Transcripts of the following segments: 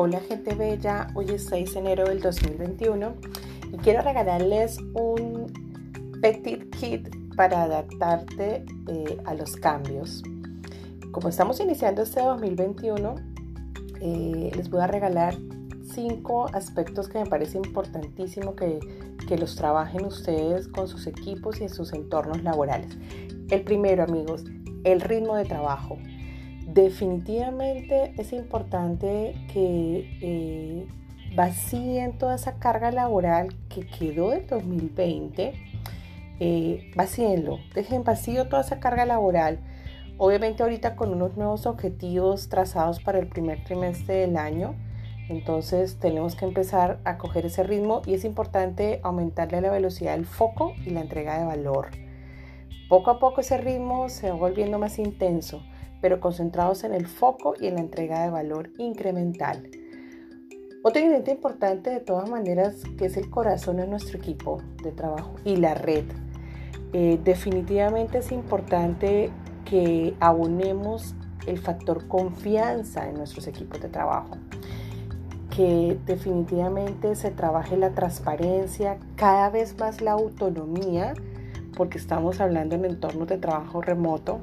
Hola gente bella, hoy es 6 de enero del 2021 y quiero regalarles un petit kit para adaptarte eh, a los cambios. Como estamos iniciando este 2021, eh, les voy a regalar cinco aspectos que me parece importantísimo que, que los trabajen ustedes con sus equipos y en sus entornos laborales. El primero, amigos, el ritmo de trabajo. Definitivamente es importante que eh, vacíen toda esa carga laboral que quedó del 2020. Eh, vacíenlo, dejen vacío toda esa carga laboral. Obviamente ahorita con unos nuevos objetivos trazados para el primer trimestre del año. Entonces tenemos que empezar a coger ese ritmo y es importante aumentarle la velocidad del foco y la entrega de valor. Poco a poco ese ritmo se va volviendo más intenso pero concentrados en el foco y en la entrega de valor incremental. Otro ingrediente importante de todas maneras que es el corazón de nuestro equipo de trabajo y la red. Eh, definitivamente es importante que abonemos el factor confianza en nuestros equipos de trabajo. Que definitivamente se trabaje la transparencia, cada vez más la autonomía, porque estamos hablando en entornos de trabajo remoto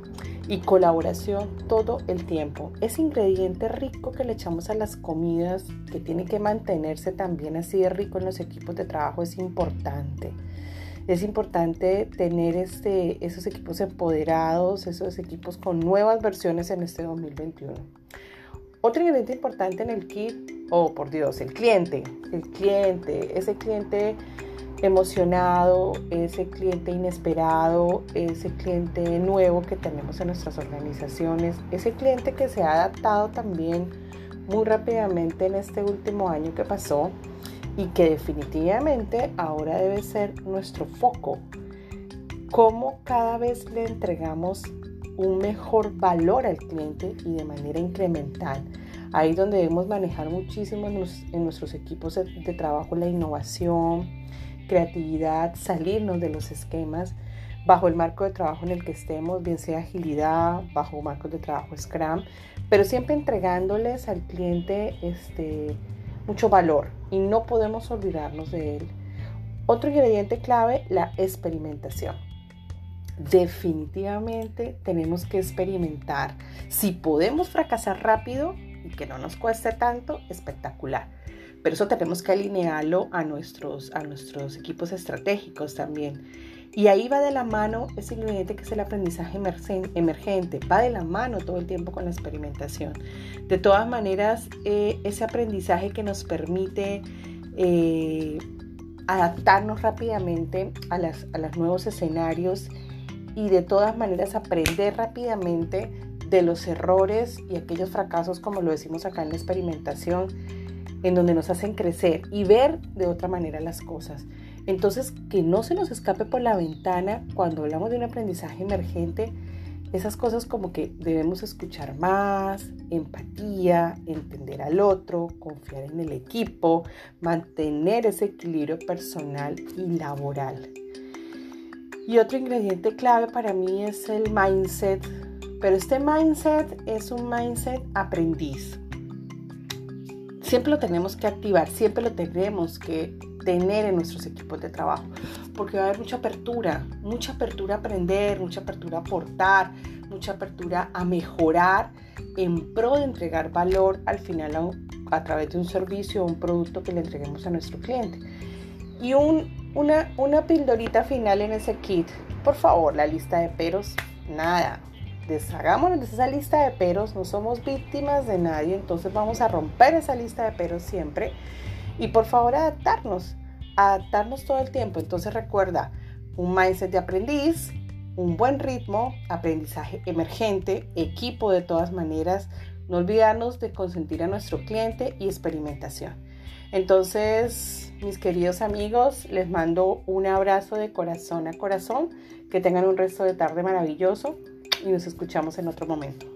y colaboración todo el tiempo. Ese ingrediente rico que le echamos a las comidas, que tiene que mantenerse también así de rico en los equipos de trabajo, es importante. Es importante tener este, esos equipos empoderados, esos equipos con nuevas versiones en este 2021. Otro ingrediente importante en el kit, oh por Dios, el cliente. El cliente, ese cliente emocionado, ese cliente inesperado, ese cliente nuevo que tenemos en nuestras organizaciones, ese cliente que se ha adaptado también muy rápidamente en este último año que pasó y que definitivamente ahora debe ser nuestro foco. Cómo cada vez le entregamos un mejor valor al cliente y de manera incremental. Ahí donde debemos manejar muchísimo en, nuestros equipos de trabajo la innovación, creatividad, salirnos de los esquemas bajo el marco de trabajo en el que estemos, bien sea agilidad, bajo marcos de trabajo Scrum, pero siempre entregándoles al cliente este, mucho valor y no podemos olvidarnos de él. Otro ingrediente clave, la experimentación. Definitivamente tenemos que experimentar. Si podemos fracasar rápido y que no nos cueste tanto, espectacular pero eso tenemos que alinearlo a nuestros, a nuestros equipos estratégicos también. Y ahí va de la mano ese ingrediente que es el aprendizaje emergente, va de la mano todo el tiempo con la experimentación. De todas maneras, eh, ese aprendizaje que nos permite eh, adaptarnos rápidamente a, las, a los nuevos escenarios y de todas maneras aprender rápidamente de los errores y aquellos fracasos, como lo decimos acá en la experimentación, en donde nos hacen crecer y ver de otra manera las cosas. Entonces, que no se nos escape por la ventana cuando hablamos de un aprendizaje emergente, esas cosas como que debemos escuchar más, empatía, entender al otro, confiar en el equipo, mantener ese equilibrio personal y laboral. Y otro ingrediente clave para mí es el mindset, pero este mindset es un mindset aprendiz siempre lo tenemos que activar, siempre lo tenemos que tener en nuestros equipos de trabajo, porque va a haber mucha apertura, mucha apertura a aprender, mucha apertura a aportar, mucha apertura a mejorar en pro de entregar valor al final a, través de un servicio o un producto que le entreguemos a nuestro cliente. Y un, una, una pildorita final en ese kit, por favor, la lista de peros, nada, deshagámonos de esa lista de peros, no somos víctimas de nadie, entonces vamos a romper esa lista de peros siempre y por favor adaptarnos, adaptarnos todo el tiempo. Entonces recuerda, un mindset de aprendiz, un buen ritmo, aprendizaje emergente, equipo de todas maneras, no olvidarnos de consentir a nuestro cliente y experimentación. Entonces, mis queridos amigos, les mando un abrazo de corazón a corazón, que tengan un resto de tarde maravilloso y nos escuchamos en otro momento.